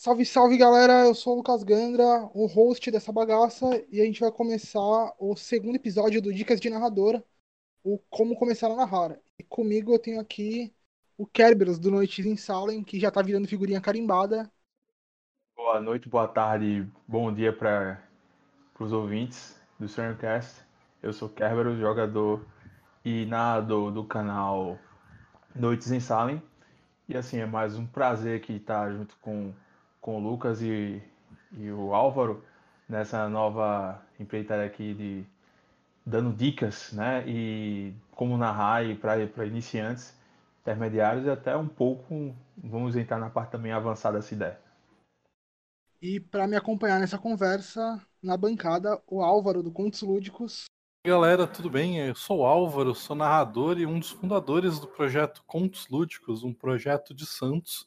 Salve, salve galera! Eu sou o Lucas Gandra, o host dessa bagaça, e a gente vai começar o segundo episódio do Dicas de Narrador, o Como Começar a Narrar. E comigo eu tenho aqui o Kerberos do Noites em Salem, que já tá virando figurinha carimbada. Boa noite, boa tarde, bom dia para os ouvintes do Stormcast. Eu sou Kerberos, jogador e narrador do canal Noites em Salem. E assim, é mais um prazer aqui estar junto com com o Lucas e, e o Álvaro nessa nova empreitada aqui de dando dicas, né? E como narrar para iniciantes, intermediários e até um pouco vamos entrar na parte também avançada dessa ideia. E para me acompanhar nessa conversa, na bancada, o Álvaro do Contos Lúdicos. Galera, tudo bem? Eu sou o Álvaro, sou narrador e um dos fundadores do projeto Contos Lúdicos, um projeto de Santos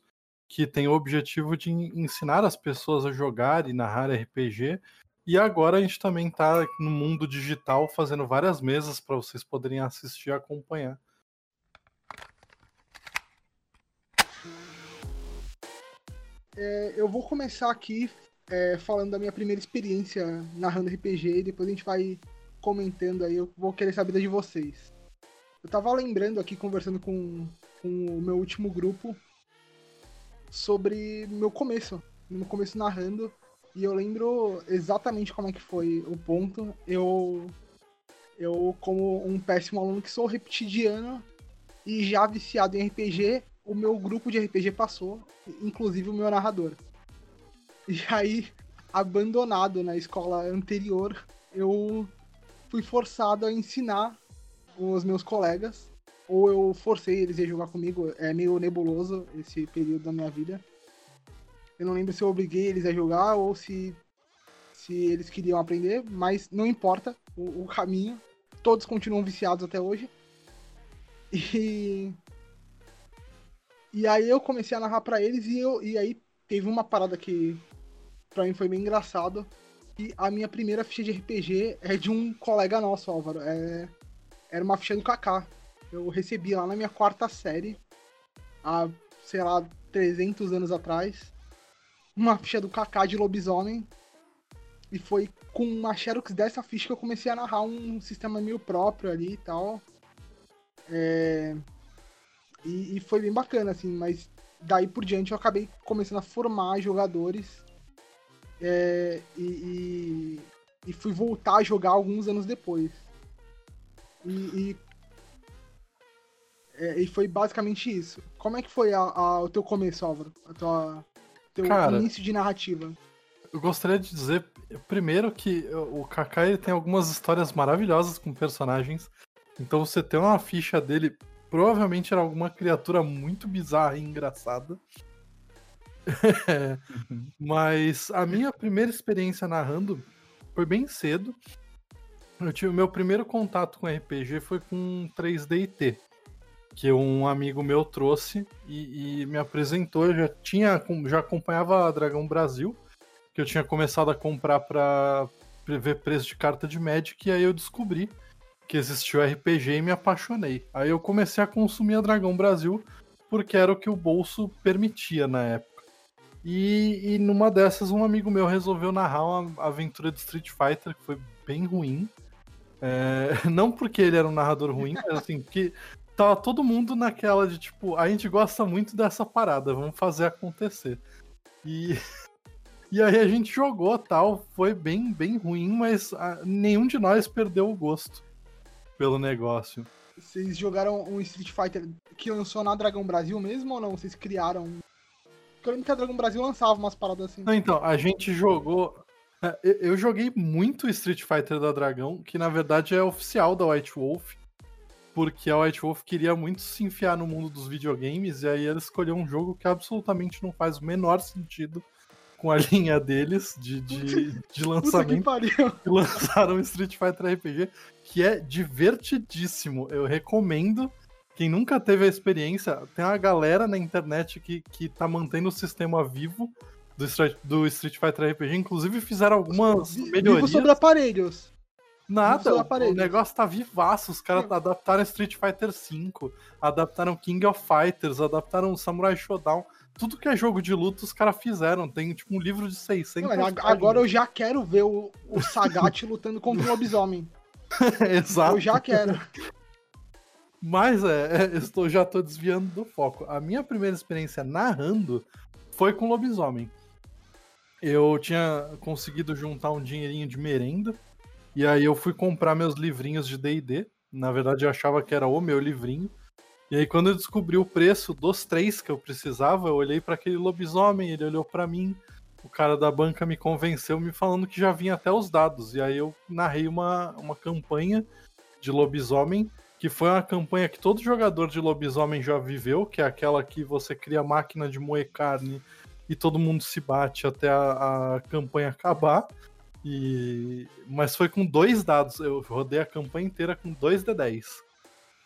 que tem o objetivo de ensinar as pessoas a jogar e narrar RPG. E agora a gente também está no mundo digital fazendo várias mesas para vocês poderem assistir e acompanhar. É, eu vou começar aqui é, falando da minha primeira experiência narrando RPG e depois a gente vai comentando aí. Eu vou querer saber de vocês. Eu tava lembrando aqui, conversando com, com o meu último grupo, sobre meu começo, meu começo narrando, e eu lembro exatamente como é que foi o ponto. Eu, eu como um péssimo aluno que sou repetidiano e já viciado em RPG, o meu grupo de RPG passou, inclusive o meu narrador. E aí, abandonado na escola anterior, eu fui forçado a ensinar os meus colegas ou eu forcei eles a jogar comigo. É meio nebuloso esse período da minha vida. Eu não lembro se eu obriguei eles a jogar ou se, se eles queriam aprender, mas não importa o, o caminho. Todos continuam viciados até hoje. E. E aí eu comecei a narrar para eles e, eu, e aí teve uma parada que pra mim foi bem engraçado. E a minha primeira ficha de RPG é de um colega nosso, Álvaro. É, era uma ficha do Kaká eu recebi lá na minha quarta série, há, sei lá, 300 anos atrás, uma ficha do Kaká de lobisomem. E foi com uma Xerox dessa ficha que eu comecei a narrar um sistema meio próprio ali e tal. É... E, e, foi bem bacana, assim, mas daí por diante eu acabei começando a formar jogadores. É... E, e, e, fui voltar a jogar alguns anos depois. E, é, e foi basicamente isso. Como é que foi a, a, o teu começo, Álvaro? A tua, teu Cara, início de narrativa? Eu gostaria de dizer, primeiro, que o Kaká ele tem algumas histórias maravilhosas com personagens. Então você ter uma ficha dele, provavelmente era alguma criatura muito bizarra e engraçada. Mas a minha primeira experiência narrando foi bem cedo. Eu tive o meu primeiro contato com RPG foi com 3D que um amigo meu trouxe e, e, me apresentou. Eu já tinha, já acompanhava a Dragão Brasil, que eu tinha começado a comprar para ver preço de carta de Magic, e aí eu descobri que existia o RPG e me apaixonei. Aí eu comecei a consumir a Dragão Brasil porque era o que o bolso permitia na época. E, e numa dessas, um amigo meu resolveu narrar uma aventura de Street Fighter que foi bem ruim. É, não porque ele era um narrador ruim, mas assim, que tava todo mundo naquela de tipo, a gente gosta muito dessa parada, vamos fazer acontecer. E, e aí a gente jogou tal, foi bem, bem ruim, mas a, ah, nenhum de nós perdeu o gosto pelo negócio. Vocês jogaram um Street Fighter que lançou na Dragão Brasil mesmo ou não? Vocês criaram? Porque eu lembro que a Dragão Brasil lançava umas paradas assim. Não, então, a gente jogou. É, eu joguei muito Street Fighter da Dragão, que na verdade é oficial da White Wolf porque a White Wolf queria muito se enfiar no mundo dos videogames e aí ela escolheu um jogo que absolutamente não faz o menor sentido com a linha deles de, de, de lançamento. que lançaram Street Fighter RPG, que é divertidíssimo. Eu recomendo. Quem nunca teve a experiência, tem uma galera na internet que, que tá mantendo o sistema vivo do Street, do Street Fighter RPG. Inclusive fizeram algumas melhorias. Vivo sobre aparelhos. Nada, o negócio tá vivaço. Os caras adaptaram Street Fighter V, adaptaram King of Fighters, adaptaram Samurai Shodown. Tudo que é jogo de luta, os caras fizeram. Tem tipo um livro de 600 Não, Agora eu já quero ver o, o Sagat lutando contra o lobisomem. Exato. Eu já quero. Mas é, é estou, já tô desviando do foco. A minha primeira experiência narrando foi com lobisomem. Eu tinha conseguido juntar um dinheirinho de merenda e aí eu fui comprar meus livrinhos de D&D. Na verdade, eu achava que era o meu livrinho. E aí quando eu descobri o preço dos três que eu precisava, eu olhei para aquele lobisomem, ele olhou para mim. O cara da banca me convenceu me falando que já vinha até os dados. E aí eu narrei uma, uma campanha de lobisomem, que foi uma campanha que todo jogador de lobisomem já viveu, que é aquela que você cria máquina de moer carne e todo mundo se bate até a, a campanha acabar. E... Mas foi com dois dados. Eu rodei a campanha inteira com dois D10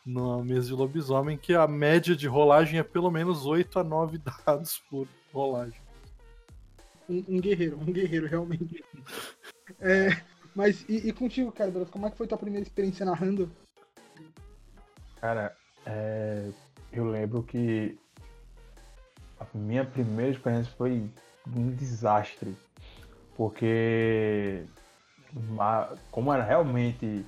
no mês de lobisomem, que a média de rolagem é pelo menos 8 a 9 dados por rolagem. Um, um guerreiro, um guerreiro, realmente. é, mas e, e contigo, cara, como é que foi tua primeira experiência narrando? Cara, é, eu lembro que a minha primeira experiência foi um desastre porque como era realmente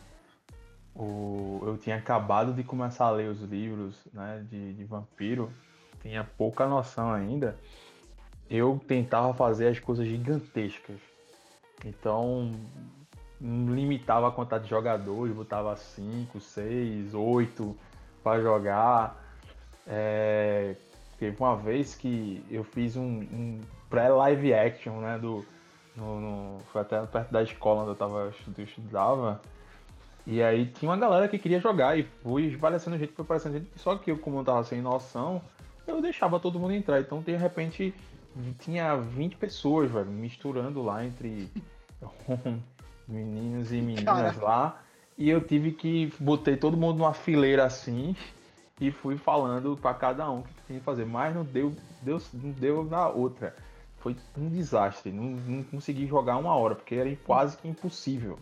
o, eu tinha acabado de começar a ler os livros né, de, de vampiro, tinha pouca noção ainda, eu tentava fazer as coisas gigantescas. Então limitava a quantidade de jogadores, botava 5, 6, 8 para jogar. É, teve uma vez que eu fiz um, um pré-live action né, do, no, no, foi até perto da escola onde eu, tava, eu estudava. E aí tinha uma galera que queria jogar e fui aparecendo gente, foi aparecendo gente. Só que eu, como eu tava sem noção, eu deixava todo mundo entrar. Então de repente tinha 20 pessoas, velho, misturando lá entre meninos e meninas lá. E eu tive que botei todo mundo numa fileira assim e fui falando para cada um o que tinha que fazer. Mas não deu, deu, não deu na outra foi um desastre. Não, não consegui jogar uma hora, porque era quase que impossível.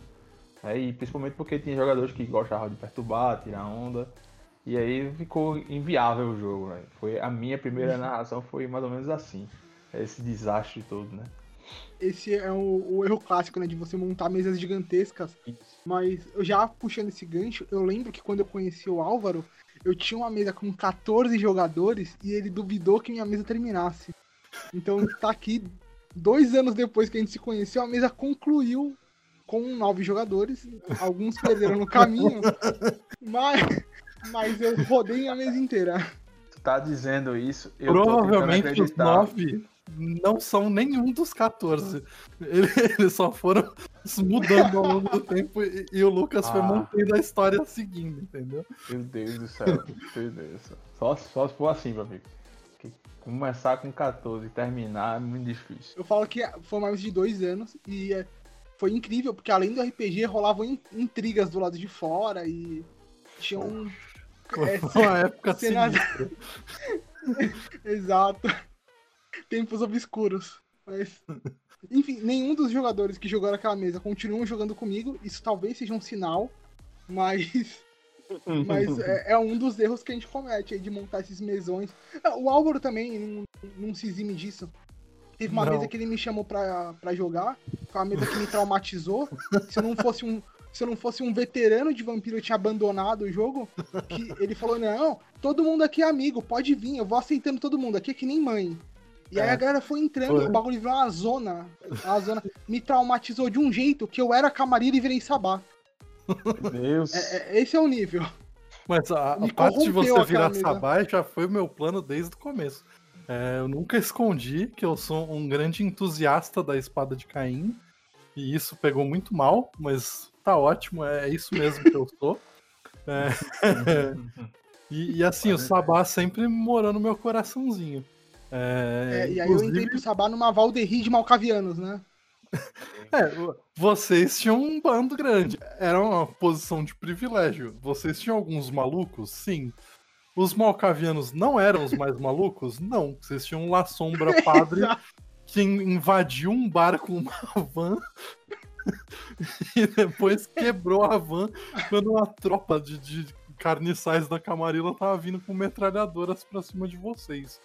É, e principalmente porque tinha jogadores que gostavam de perturbar, tirar onda. E aí ficou inviável o jogo. Né? Foi a minha primeira narração foi mais ou menos assim. Esse desastre todo, né? Esse é o, o erro clássico, né? De você montar mesas gigantescas. Mas eu já puxando esse gancho, eu lembro que quando eu conheci o Álvaro, eu tinha uma mesa com 14 jogadores e ele duvidou que minha mesa terminasse. Então tá aqui, dois anos depois que a gente se conheceu, a mesa concluiu com nove jogadores. Alguns perderam no caminho, mas, mas eu rodei a mesa inteira. Tu tá dizendo isso? Eu Provavelmente os nove não são nenhum dos 14. Eles só foram mudando ao longo do tempo e, e o Lucas ah. foi mantendo a história seguindo, entendeu? Meu Deus do céu, meu Deus. Só, só se for assim, meu amigo. Começar com 14 e terminar é muito difícil. Eu falo que foi mais de dois anos e é, foi incrível, porque além do RPG rolavam intrigas do lado de fora e tinham. É, uma época cenas... Exato. Tempos obscuros. Mas. Enfim, nenhum dos jogadores que jogaram aquela mesa continuam jogando comigo. Isso talvez seja um sinal, mas mas é, é, um dos erros que a gente comete aí de montar esses mesões. É, o Álvaro também não, não se exime disso. Teve uma não. mesa que ele me chamou pra, pra jogar. Foi uma mesa que me traumatizou. Se eu não fosse um. Se eu não fosse um veterano de vampiro, eu tinha abandonado o jogo. Que ele falou: Não, todo mundo aqui é amigo, pode vir, eu vou aceitando todo mundo. Aqui é que nem mãe. E é. aí a galera foi entrando, foi. o bagulho virou uma zona. A zona me traumatizou de um jeito que eu era camareiro e virei sabá. Meu Deus. É, é, esse é o nível. Mas a, a parte de você virar sabá já foi o meu plano desde o começo. É, eu nunca escondi que eu sou um grande entusiasta da espada de Caim. E isso pegou muito mal, mas tá ótimo, é, é isso mesmo que eu sou. É, e, e, assim, o Sabá sempre morou no meu coraçãozinho. É, é, e aí inclusive... eu entrei pro Sabá numa Valderie de Malcavianos, né? É, vocês tinham um bando grande. Era uma posição de privilégio. Vocês tinham alguns malucos? Sim. Os malcavianos não eram os mais malucos? Não. Vocês tinham um La Sombra Padre que invadiu um bar com uma van e depois quebrou a van quando uma tropa de, de carniçais da Camarilla tava vindo com metralhadoras pra cima de vocês.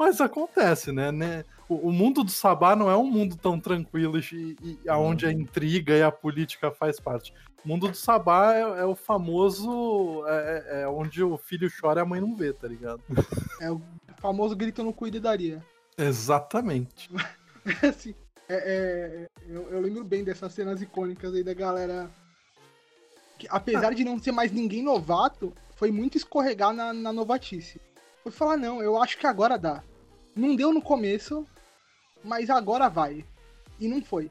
Mas acontece, né? né? O, o, mundo do Sabá não é um mundo tão tranquilo e, e onde a intriga e a política faz parte. O mundo do Sabá é, é o famoso. É, é, é onde o filho chora e a mãe não vê, tá ligado? É o famoso grito no cu daria. Exatamente. assim, é, é, eu, eu, lembro bem dessas cenas icônicas aí da galera. Que, apesar de não ser mais ninguém novato, foi muito escorregar na, na novatice. Foi falar, não, eu acho que agora dá. Não deu no começo, mas agora vai. E não foi.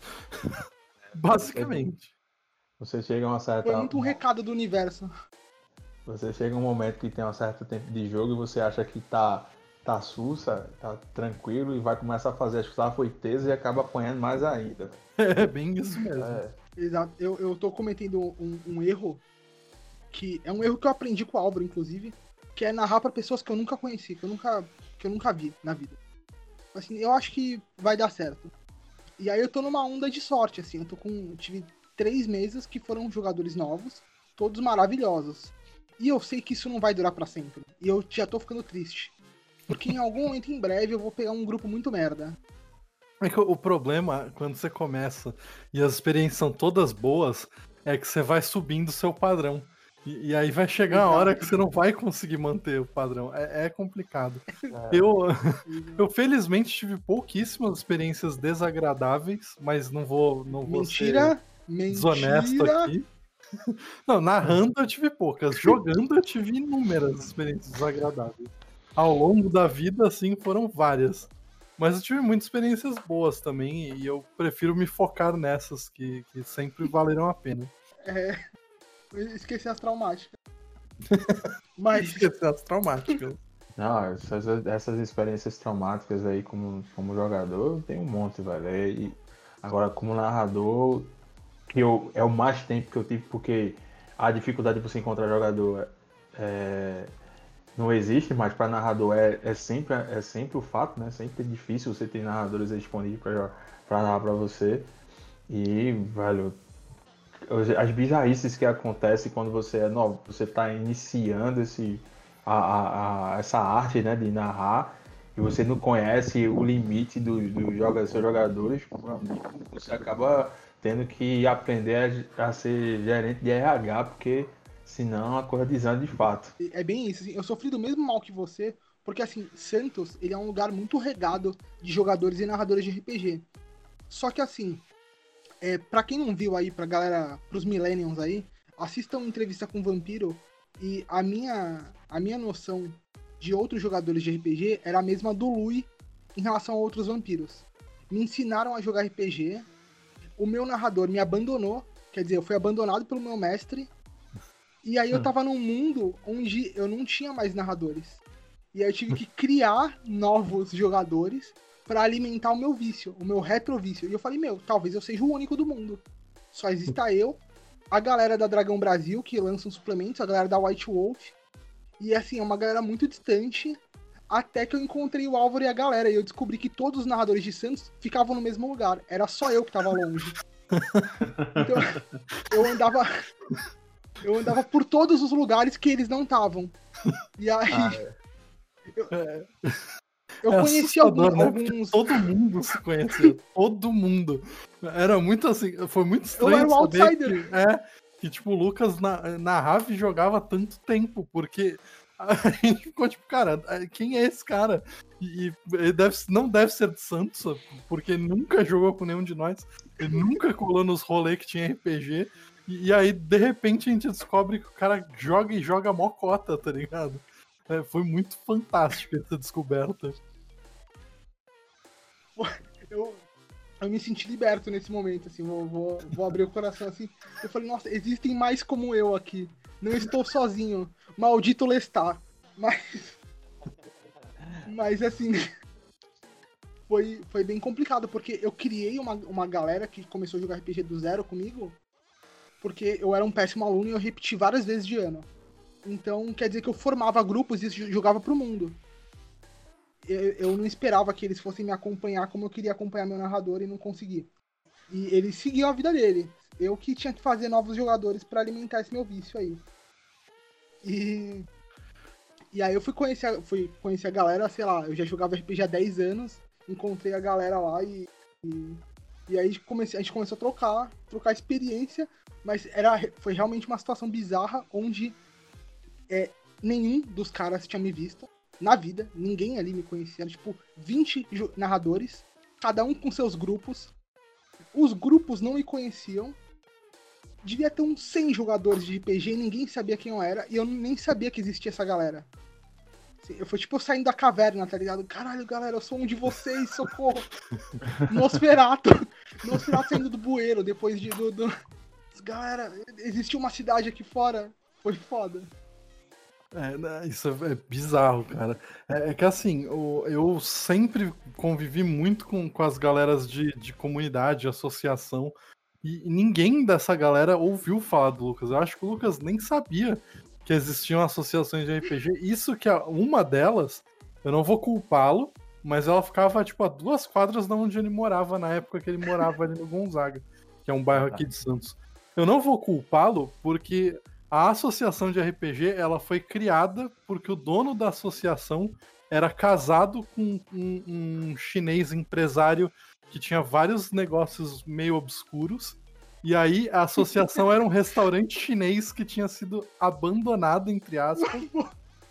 Basicamente. Você chega a uma certa. Foi muito um recado do universo. Você chega um momento que tem um certo tempo de jogo e você acha que tá tá sussa, tá tranquilo e vai começar a fazer as safoitezas e acaba apanhando mais ainda. É bem isso mesmo. É. Exato. Eu, eu tô cometendo um, um, erro que é um erro que eu aprendi com o Álvaro, inclusive, que é narrar para pessoas que eu nunca conheci, que eu nunca, que eu nunca vi na vida. Assim, eu acho que vai dar certo. E aí eu tô numa onda de sorte, assim, eu tô com. Eu tive três meses que foram jogadores novos, todos maravilhosos. E eu sei que isso não vai durar para sempre. E eu já tô ficando triste. Porque em algum momento em breve eu vou pegar um grupo muito merda. É que o problema, quando você começa e as experiências são todas boas, é que você vai subindo o seu padrão. E, e, aí vai chegar a hora que você não vai conseguir manter o padrão. É, é complicado. É. Eu, eu felizmente tive pouquíssimas experiências desagradáveis, mas não vou, não vou mentira, ser desonesto aqui. Não, narrando eu tive poucas. Jogando eu tive inúmeras experiências desagradáveis ao longo da vida, assim, foram várias. Mas eu tive muitas experiências boas também, e eu prefiro me focar nessas que, que sempre valeram a pena. É. Esqueci as traumáticas. Mas. Esqueci as traumáticas. Não, essas, essas experiências traumáticas aí como, como jogador, tem um monte, velho. E agora, como narrador, que eu, é o mais tempo que eu tive, porque a dificuldade de você encontrar jogador é, não existe, mas para narrador é, é, sempre, é sempre o fato, né? Sempre é difícil você ter narradores disponíveis para narrar para você. E, velho, as bizarrices que acontecem quando você é novo, você está iniciando esse, a, a, a, essa arte né, de narrar e você não conhece o limite dos do joga, seus jogadores, você acaba tendo que aprender a, a ser gerente de RH, porque Senão a coisa desanda de fato. É bem isso. Assim, eu sofri do mesmo mal que você, porque assim, Santos ele é um lugar muito regado de jogadores e narradores de RPG. Só que assim, é, para quem não viu aí, pra galera, pros millennials aí, assistam uma entrevista com o Vampiro e a minha, a minha noção de outros jogadores de RPG era a mesma do Lui em relação a outros vampiros. Me ensinaram a jogar RPG, o meu narrador me abandonou, quer dizer, eu fui abandonado pelo meu mestre e aí eu tava num mundo onde eu não tinha mais narradores. E aí eu tive que criar novos jogadores para alimentar o meu vício, o meu retrovício. E eu falei, meu, talvez eu seja o único do mundo. Só exista eu, a galera da Dragão Brasil, que lança os suplementos, a galera da White Wolf. E assim, é uma galera muito distante. Até que eu encontrei o Álvaro e a galera. E eu descobri que todos os narradores de Santos ficavam no mesmo lugar. Era só eu que tava longe. então, eu andava eu andava por todos os lugares que eles não estavam. E aí. Ah, é. Eu, é. Eu é conheci alguns. Né? alguns... Todo mundo se conhecia. todo mundo. Era muito assim. Foi muito estranho. Eu era um outsider. Que, é, que tipo, o Lucas na, narrava e jogava tanto tempo, porque a gente ficou tipo, cara, quem é esse cara? E, ele deve, não deve ser de Santos, porque nunca jogou com nenhum de nós. Ele nunca colou nos rolês que tinha RPG. E, aí, de repente, a gente descobre que o cara joga e joga mó cota, tá ligado? É, foi muito fantástico essa descoberta. Eu, eu me senti liberto nesse momento, assim, vou, vou, vou abrir o coração assim. Eu falei, nossa, existem mais como eu aqui. Não estou sozinho. Maldito Lestar. Mas. Mas assim. Foi, foi bem complicado, porque eu criei uma, uma galera que começou a jogar RPG do zero comigo porque eu era um péssimo aluno e eu repeti várias vezes de ano. Então, quer dizer que eu formava grupos e jogava pro mundo. Eu, eu não esperava que eles fossem me acompanhar como eu queria acompanhar meu narrador e não consegui. E ele seguiu a vida dele. Eu que tinha que fazer novos jogadores para alimentar esse meu vício aí. E. E aí eu fui conhecer, fui conhecer a galera, sei lá, eu já jogava RPG há 10 anos, encontrei a galera lá e. E, e aí comecei, a gente começou a trocar, trocar experiência, mas era, foi realmente uma situação bizarra onde é, nenhum dos caras tinha me visto na vida, ninguém ali me conhecia, era, tipo 20 narradores, cada um com seus grupos. Os grupos não me conheciam. Devia ter uns 100 jogadores de RPG e ninguém sabia quem eu era, e eu nem sabia que existia essa galera. Assim, eu fui tipo saindo da caverna, tá ligado? Caralho, galera, eu sou um de vocês, socorro. Nosferato. Nosferato saindo do bueiro depois de. Do, do... Galera, existe uma cidade aqui fora. Foi foda. É, né, isso é bizarro, cara. É, é que assim, eu, eu, sempre convivi muito com, com as galeras de, de comunidade, de associação, e ninguém dessa galera ouviu falar do Lucas. Eu acho que o Lucas nem sabia que existiam associações de RPG. Isso que uma delas, eu não vou culpá-lo, mas ela ficava tipo a duas quadras de onde ele morava na época que ele morava ali no Gonzaga, que é um bairro aqui de Santos. Eu não vou culpá-lo porque a associação de RPG ela foi criada porque o dono da associação era casado com um, um chinês empresário que tinha vários negócios meio obscuros. E aí a associação era um restaurante chinês que tinha sido abandonado, entre aspas.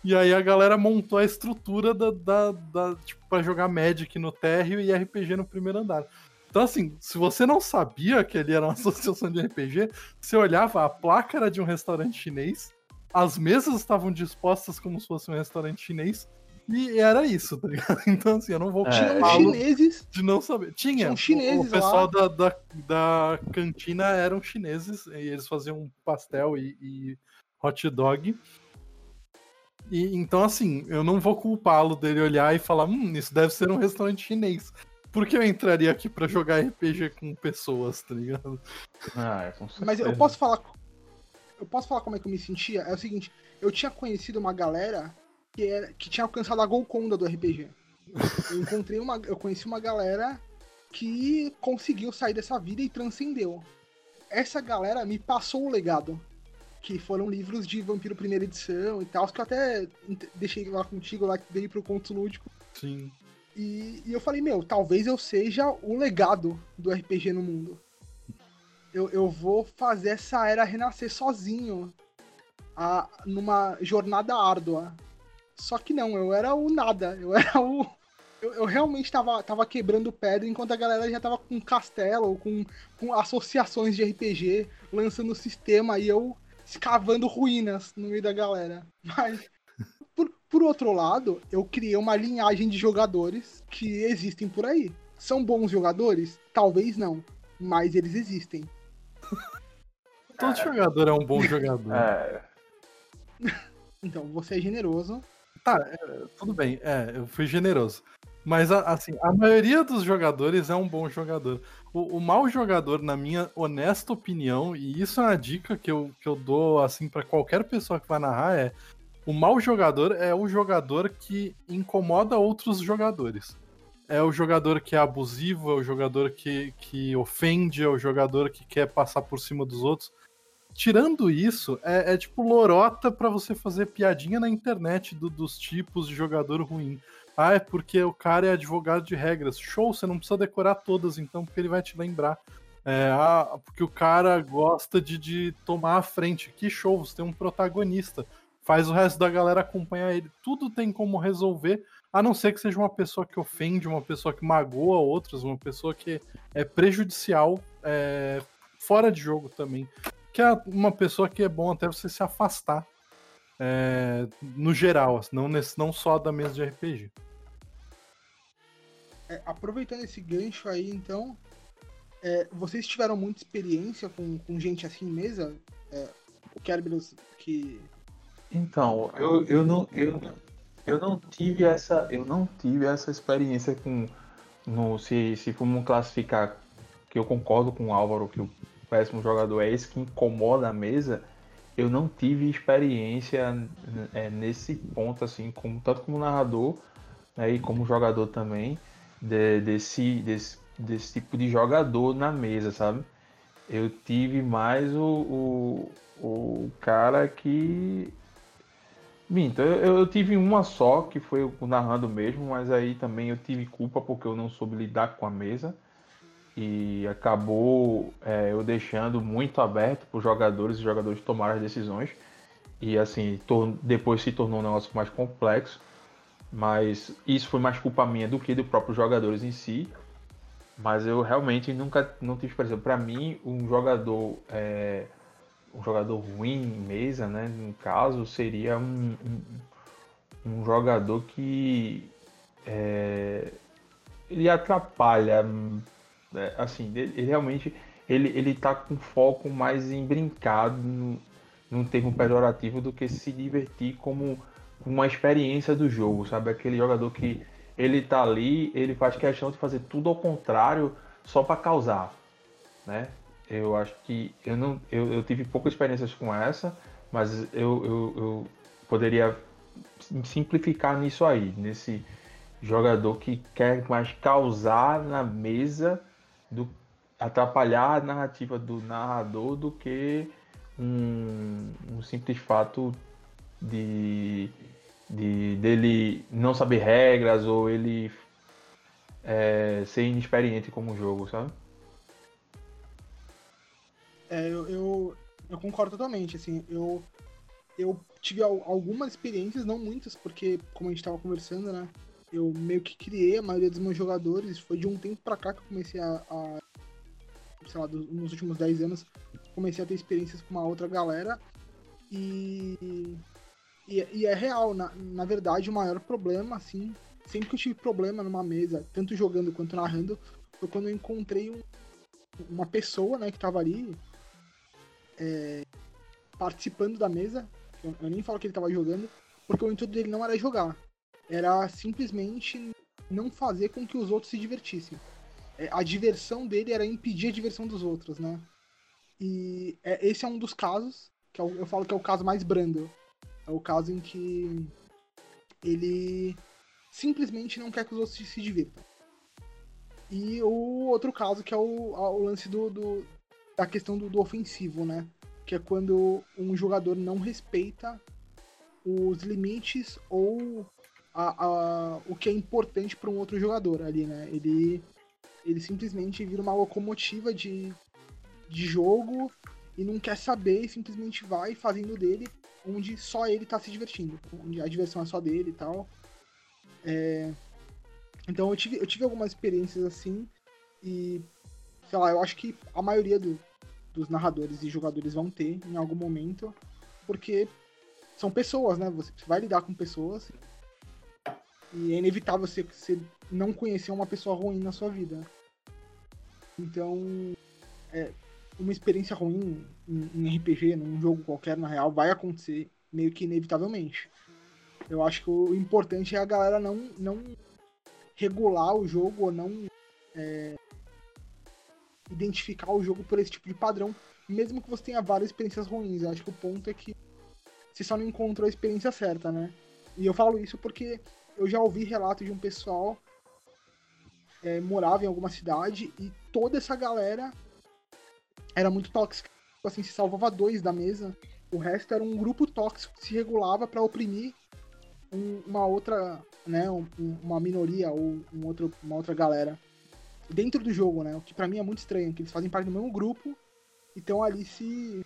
E aí a galera montou a estrutura da, da, da tipo, pra jogar Magic no térreo e RPG no primeiro andar. Então, assim, se você não sabia que ele era uma associação de RPG, você olhava, a placa era de um restaurante chinês, as mesas estavam dispostas como se fosse um restaurante chinês, e era isso, tá ligado? Então, assim, eu não vou. Tinha chineses. De não saber. Tinha. Tinham chineses. O, o pessoal da, da, da, cantina eram chineses, e eles faziam pastel e, e hot dog. E, então, assim, eu não vou culpá-lo dele olhar e falar, hum, isso deve ser um restaurante chinês. Por que eu entraria aqui para jogar RPG com pessoas, tá ligado? Ah, é com Mas eu posso falar. Eu posso falar como é que eu me sentia? É o seguinte, eu tinha conhecido uma galera que, era, que tinha alcançado a Golconda do RPG. Eu encontrei uma. Eu conheci uma galera que conseguiu sair dessa vida e transcendeu. Essa galera me passou o legado. Que foram livros de Vampiro Primeira Edição e tal, que eu até deixei lá contigo, lá que veio pro Conto Lúdico. Sim. E, e, eu falei, meu, talvez eu seja o legado do RPG no mundo. Eu, eu vou fazer essa era renascer sozinho, a, numa jornada árdua. Só que não, eu era o nada, eu era o. Eu, eu realmente tava, tava quebrando pedra enquanto a galera já tava com castelo, com, com associações de RPG, lançando sistema e eu escavando ruínas no meio da galera. Mas por outro lado, eu criei uma linhagem de jogadores que existem por aí. São bons jogadores? Talvez não, mas eles existem. Todo jogador é um bom jogador. É. então, você é generoso. Tá, é, tudo bem, é, eu fui generoso. Mas, assim, a maioria dos jogadores é um bom jogador. O, o mau jogador, na minha honesta opinião, e isso é uma dica que eu, que eu dou, assim, para qualquer pessoa que vai narrar, é o mau jogador é o jogador que incomoda outros jogadores. É o jogador que é abusivo, é o jogador que, que ofende, é o jogador que quer passar por cima dos outros. Tirando isso, é, é tipo lorota para você fazer piadinha na internet do, dos tipos de jogador ruim. Ah, é porque o cara é advogado de regras. Show, você não precisa decorar todas, então, porque ele vai te lembrar. É, ah, porque o cara gosta de, de tomar a frente. Que show, você tem um protagonista faz o resto da galera acompanhar ele. Tudo tem como resolver, a não ser que seja uma pessoa que ofende, uma pessoa que magoa outros, uma pessoa que é prejudicial é, fora de jogo também. Que é uma pessoa que é bom até você se afastar é, no geral, assim, não, nesse, não só da mesa de RPG. É, aproveitando esse gancho aí, então, é, vocês tiveram muita experiência com, com gente assim mesa? É, o Kerberos, que então, eu, eu, não, eu, eu não tive essa eu não tive essa experiência com no se se formos classificar que eu concordo com o Álvaro que o péssimo jogador é esse que incomoda a mesa. Eu não tive experiência é, nesse ponto assim, como tanto como narrador né, e como jogador também de, desse, desse desse tipo de jogador na mesa, sabe? Eu tive mais o, o, o cara que. Minto, eu, eu tive uma só, que foi o narrando mesmo, mas aí também eu tive culpa porque eu não soube lidar com a mesa. E acabou é, eu deixando muito aberto para os jogadores e jogadores tomarem as decisões. E assim, depois se tornou um negócio mais complexo. Mas isso foi mais culpa minha do que dos próprios jogadores em si. Mas eu realmente nunca não tive experiência. Para mim, um jogador é, um jogador ruim em mesa, né? No caso, seria um, um, um jogador que é, ele atrapalha, é, assim, ele, realmente ele ele tá com foco mais em brincar num termo pejorativo do que se divertir como uma experiência do jogo, sabe? Aquele jogador que ele tá ali, ele faz questão de fazer tudo ao contrário só para causar, né? Eu acho que eu não eu, eu tive poucas experiências com essa, mas eu, eu, eu poderia simplificar nisso aí, nesse jogador que quer mais causar na mesa do atrapalhar a narrativa do narrador do que um, um simples fato de de dele não saber regras ou ele é, ser inexperiente como jogo, sabe? É, eu, eu, eu, concordo totalmente, assim, eu, eu tive algumas experiências, não muitas, porque como a gente estava conversando, né, eu meio que criei a maioria dos meus jogadores, foi de um tempo para cá que eu comecei a, a sei lá, nos últimos 10 anos, comecei a ter experiências com uma outra galera, e e, e, é real, na, na verdade, o maior problema, assim, sempre que eu tive problema numa mesa, tanto jogando quanto narrando, foi quando eu encontrei um, uma pessoa, né, que tava ali é, participando da mesa. Eu, eu, nem falo que ele tava jogando, porque o intuito dele não era jogar. Era simplesmente não fazer com que os outros se divertissem. É, a diversão dele era impedir a diversão dos outros, né? E é, esse é um dos casos, que eu, é eu falo que é o caso mais brando é o caso em que ele simplesmente não quer que os outros se divirtam. E o outro caso que é o, o lance do, do da questão do, do, ofensivo, né? Que é quando um jogador não respeita os limites ou a, a, o que é importante para um outro jogador ali, né? Ele, ele simplesmente vira uma locomotiva de, de jogo e não quer saber e simplesmente vai fazendo dele onde só ele tá se divertindo, onde a diversão é só dele e tal. É... Então eu tive, eu tive algumas experiências assim, e sei lá, eu acho que a maioria do, dos narradores e jogadores vão ter em algum momento, porque são pessoas, né? Você vai lidar com pessoas e é inevitável você, você não conhecer uma pessoa ruim na sua vida. Então, é, uma experiência ruim em, em RPG, num jogo qualquer, na real, vai acontecer meio que inevitavelmente. Eu acho que o importante é a galera não, não regular o jogo ou não é, identificar o jogo por esse tipo de padrão, mesmo que você tenha várias experiências ruins. Eu acho que o ponto é que você só não encontrou a experiência certa, né? E eu falo isso porque eu já ouvi relatos de um pessoal é, morava em alguma cidade e toda essa galera era muito tóxica. Tipo assim, se salvava dois da mesa, o resto era um grupo tóxico que se regulava para oprimir um, uma outra, né, um, uma minoria ou um outro, uma outra galera dentro do jogo, né? O que para mim é muito estranho, que eles fazem parte do mesmo grupo e estão ali se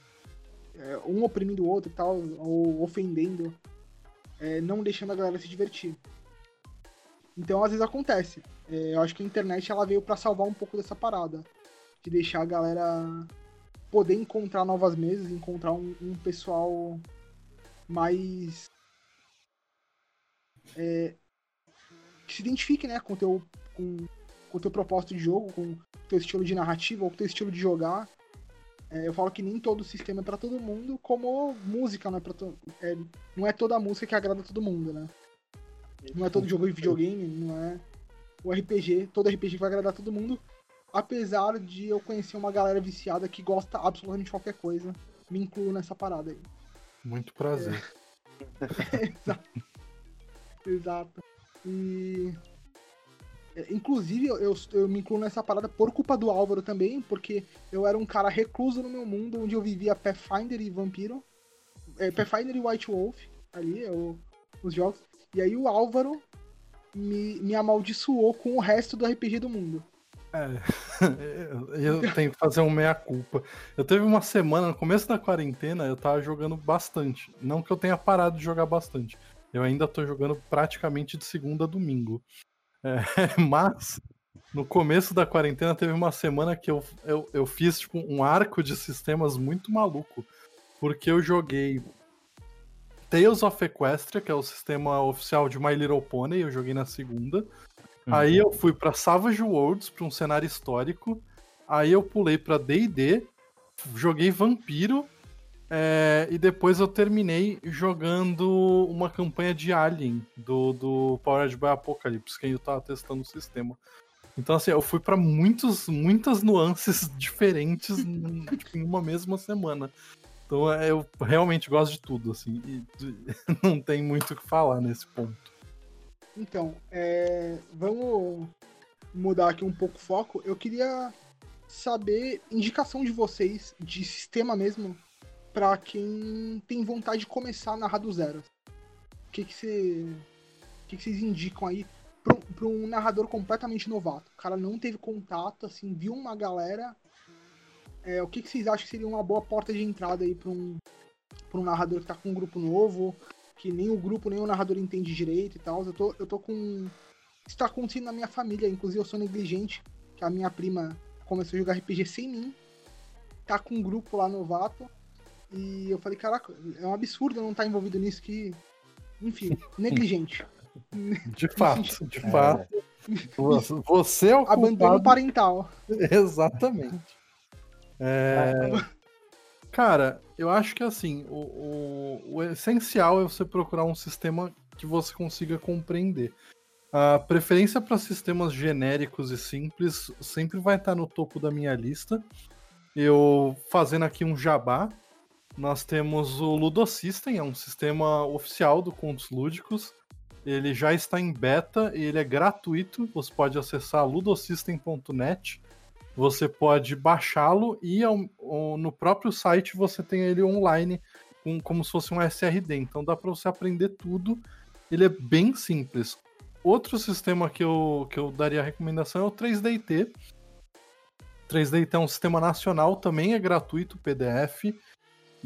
é, um oprimindo o outro e tal, ou ofendendo, é, não deixando a galera se divertir. Então às vezes acontece. É, eu acho que a internet ela veio para salvar um pouco dessa parada de deixar a galera poder encontrar novas mesas, encontrar um, um pessoal mais é, que se identifique, né, com teu com o teu propósito de jogo, com o teu estilo de narrativa, ou com o teu estilo de jogar. É, eu falo que nem todo sistema é para todo mundo, como música não é para to... é, não é toda música que agrada todo mundo, né? Não é todo jogo de videogame, não é o RPG, todo RPG vai agradar todo mundo, apesar de eu conhecer uma galera viciada que gosta absolutamente de qualquer coisa, me incluo nessa parada aí. Muito prazer. É. Exato. Exato. E. É, inclusive, eu, eu me incluo nessa parada por culpa do Álvaro também, porque eu era um cara recluso no meu mundo, onde eu vivia Pathfinder e Vampiro. É, Pathfinder e White Wolf, ali, eu, os jogos. E aí o Álvaro me, me amaldiçoou com o resto do RPG do mundo. É, eu tenho que fazer um meia-culpa. Eu teve uma semana, no começo da quarentena, eu tava jogando bastante. Não que eu tenha parado de jogar bastante. Eu ainda tô jogando praticamente de segunda a domingo. É, mas, no começo da quarentena, teve uma semana que eu, eu, eu fiz tipo, um arco de sistemas muito maluco. Porque eu joguei Tales of Equestria, que é o sistema oficial de My Little Pony, eu joguei na segunda. Uhum. Aí eu fui para Savage Worlds, para um cenário histórico. Aí eu pulei para D&D, joguei Vampiro é, e depois eu terminei jogando uma campanha de Alien do, do Powered by Apocalypse, que eu tava testando o sistema. Então, assim, eu fui para muitos, muitas nuances diferentes tipo, em uma mesma semana. Então, é, eu realmente gosto de tudo, assim, e não tem muito o que falar nesse ponto. Então, é, vamos mudar aqui um pouco o foco. Eu queria saber indicação de vocês de sistema mesmo para quem tem vontade de começar a narrar do zero. O que que, que, que vocês indicam aí para um narrador completamente novato? O cara não teve contato, assim, viu uma galera. É, o que, que vocês acham que seria uma boa porta de entrada aí para um, um narrador que tá com um grupo novo? que nem o grupo, nem o narrador entende direito e tal. Eu tô, eu tô com. Isso tá acontecendo na minha família, inclusive eu sou negligente, que a minha prima começou a jogar RPG sem mim, tá com um grupo lá novato, e eu falei, caraca, é um absurdo não estar tá envolvido nisso que. Enfim, negligente. De fato, de é. fato. Você é o Abandono culpado. parental. Exatamente. É... Cara, eu acho que assim, o, o, o, essencial é você procurar um sistema que você consiga compreender. A preferência para sistemas genéricos e simples sempre vai estar no topo da minha lista. Eu fazendo aqui um jabá, nós temos o Ludosystem, é um sistema oficial do Contos Lúdicos. Ele já está em beta e ele é gratuito. Você pode acessar ludosystem.net você pode baixá-lo e no próprio site você tem ele online como se fosse um SRD. Então dá para você aprender tudo. Ele é bem simples. Outro sistema que eu, que eu daria recomendação é o 3DT. 3DT é um sistema nacional, também é gratuito, PDF.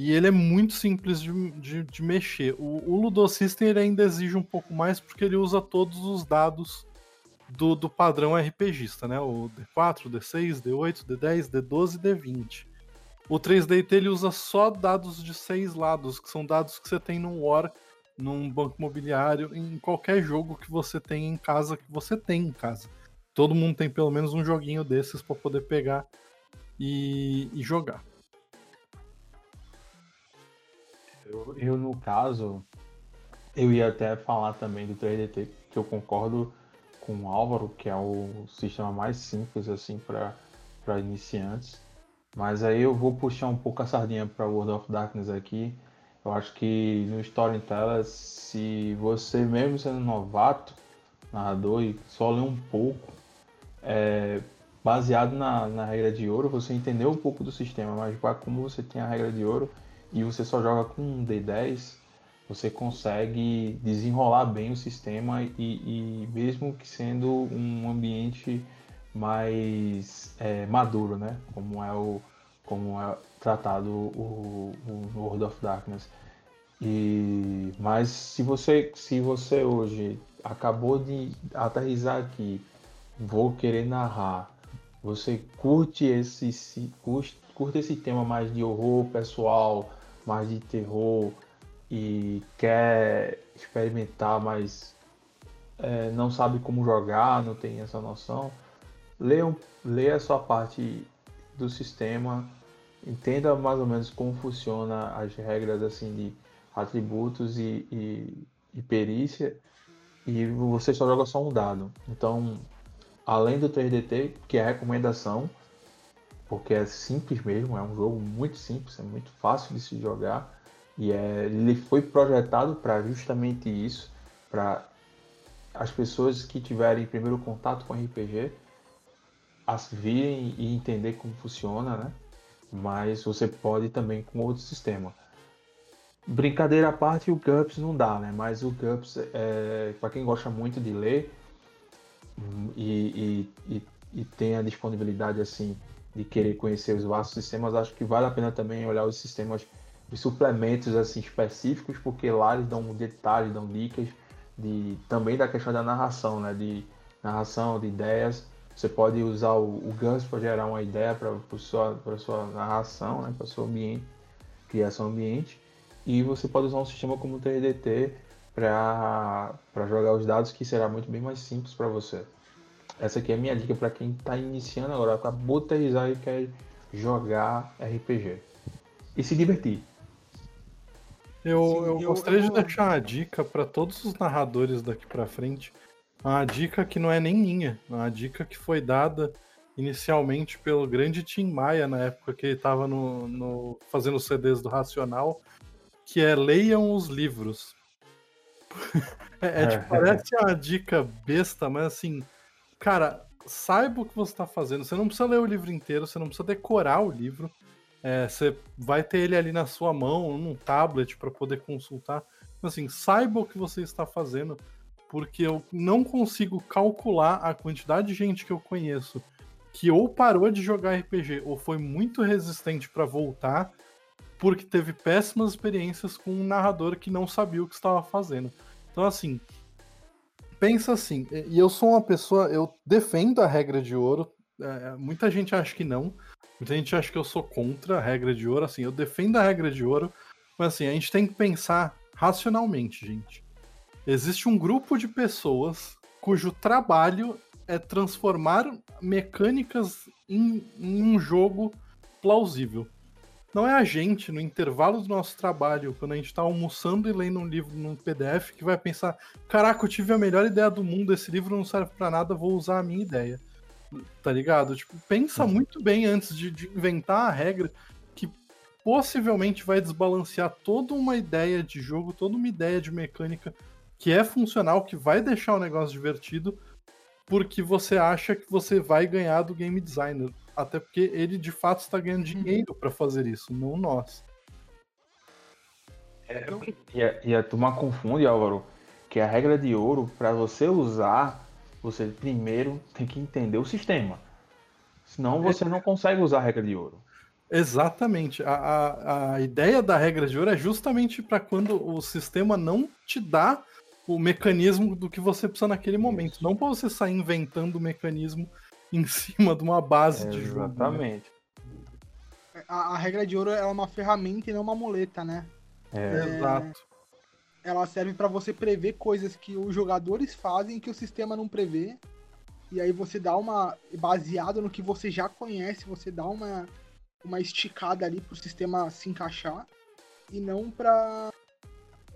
E ele é muito simples de, de, de mexer. O, o Ludosystem ele ainda exige um pouco mais porque ele usa todos os dados do, do padrão RPGista, né? O D4, D6, D8, D10, D12 e D20. O 3DT ele usa só dados de seis lados, que são dados que você tem num War, num banco imobiliário, em qualquer jogo que você tem em casa, que você tem em casa. Todo mundo tem pelo menos um joguinho desses para poder pegar e, e jogar. Eu, eu, no caso, eu ia até falar também do 3DT, que eu concordo com o Álvaro, que é o sistema mais simples assim para iniciantes. Mas aí eu vou puxar um pouco a sardinha para World of Darkness aqui. Eu acho que no Storyteller, se você mesmo sendo novato, narrador e só ler um pouco, é, baseado na, na regra de ouro, você entendeu um pouco do sistema, mas como você tem a regra de ouro e você só joga com um D10, você consegue desenrolar bem o sistema e, e mesmo que sendo um ambiente mais é, maduro, né? Como é o como é tratado o, o World of Darkness. E mas se você se você hoje acabou de aterrizar aqui, vou querer narrar, você curte esse curte, curte esse tema mais de horror pessoal, mais de terror, e quer experimentar, mas é, não sabe como jogar, não tem essa noção, leia, leia a sua parte do sistema, entenda mais ou menos como funciona as regras assim de atributos e, e, e perícia e você só joga só um dado. Então, além do 3DT, que é a recomendação, porque é simples mesmo, é um jogo muito simples, é muito fácil de se jogar. E é, ele foi projetado para justamente isso, para as pessoas que tiverem primeiro contato com RPG as virem e entender como funciona, né? Mas você pode também com outro sistema. Brincadeira à parte, o GURPS não dá, né? Mas o GURPS, é, para quem gosta muito de ler hum, e, e, e, e, tem a disponibilidade assim de querer conhecer os vastos sistemas, acho que vale a pena também olhar os sistemas de suplementos assim específicos, porque lá eles dão detalhes, dão dicas de também da questão da narração, né? De narração, de ideias. Você pode usar o, o GURPS para gerar uma ideia para sua, sua narração, né? para sua ambiente, criação ambiente. E você pode usar um sistema como o 3DT para jogar os dados, que será muito bem mais simples para você. Essa aqui é a minha dica para quem está iniciando agora, para botarizar e quer jogar RPG. E se divertir. Eu, Sim, eu, eu gostaria eu... de deixar uma dica para todos os narradores daqui para frente. Uma dica que não é nem minha, uma dica que foi dada inicialmente pelo grande Tim Maia na época que ele estava no, no, fazendo CDs do Racional que é leiam os livros. é, é, tipo, parece uma dica besta, mas assim, cara, saiba o que você está fazendo. Você não precisa ler o livro inteiro, você não precisa decorar o livro. É, você vai ter ele ali na sua mão, num tablet, para poder consultar. Mas, assim, saiba o que você está fazendo, porque eu não consigo calcular a quantidade de gente que eu conheço que ou parou de jogar RPG ou foi muito resistente para voltar porque teve péssimas experiências com um narrador que não sabia o que estava fazendo. Então, assim, pensa assim, e eu sou uma pessoa, eu defendo a regra de ouro, é, muita gente acha que não, muita gente acha que eu sou contra a regra de ouro, assim, eu defendo a regra de ouro, mas assim, a gente tem que pensar racionalmente, gente. Existe um grupo de pessoas cujo trabalho é transformar mecânicas em, em um jogo plausível não é a gente, no intervalo do nosso trabalho, quando a gente tá almoçando e lendo um livro num PDF, que vai pensar: caraca, eu tive a melhor ideia do mundo, esse livro não serve para nada, vou usar a minha ideia. Tá ligado? Tipo, pensa uhum. muito bem antes de, de inventar a regra que possivelmente vai desbalancear toda uma ideia de jogo, toda uma ideia de mecânica que é funcional, que vai deixar o negócio divertido, porque você acha que você vai ganhar do game designer. Até porque ele de fato está ganhando uhum. dinheiro para fazer isso, não nós. É, e, a, e a turma confunde, Álvaro, que a regra de ouro, para você usar, você primeiro tem que entender o sistema. Senão você não consegue usar a regra de ouro. Exatamente. A, a, a ideia da regra de ouro é justamente para quando o sistema não te dá o mecanismo do que você precisa naquele momento. Isso. Não para você sair inventando o mecanismo em cima de uma base é, de jogo. Né? Exatamente. Né? A, a, regra de ouro é uma ferramenta e não uma muleta, né? É. é Exato. Ela serve para você prever coisas que os jogadores fazem que o sistema não prevê. E aí você dá uma. Baseado no que você já conhece, você dá uma, uma esticada ali pro sistema se encaixar. E não pra,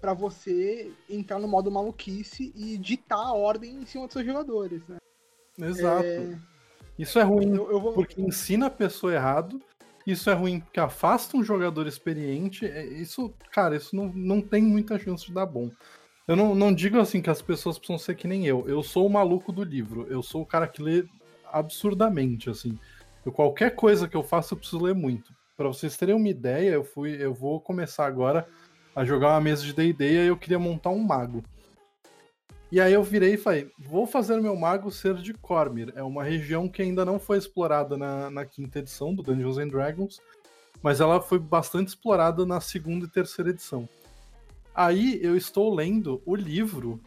pra você entrar no modo maluquice e ditar a ordem em cima dos seus jogadores, né? Exato. É... Isso é ruim eu, eu vou... porque ensina a pessoa errado. Isso é ruim porque afasta um jogador experiente. É, isso, cara, isso não, não tem muita chance de dar bom. Eu não, não digo assim que as pessoas precisam ser que nem eu. Eu sou o maluco do livro. Eu sou o cara que lê absurdamente, assim. Eu, qualquer coisa que eu faço, eu preciso ler muito. Para vocês terem uma ideia, eu fui, eu vou começar agora a jogar uma mesa de D&D e eu queria montar um mago. E aí eu virei e falei, vou fazer meu mago ser de Cormir. É uma região que ainda não foi explorada na, na quinta edição do Dungeons and Dragons, mas ela foi bastante explorada na segunda e terceira edição. Aí eu estou lendo o livro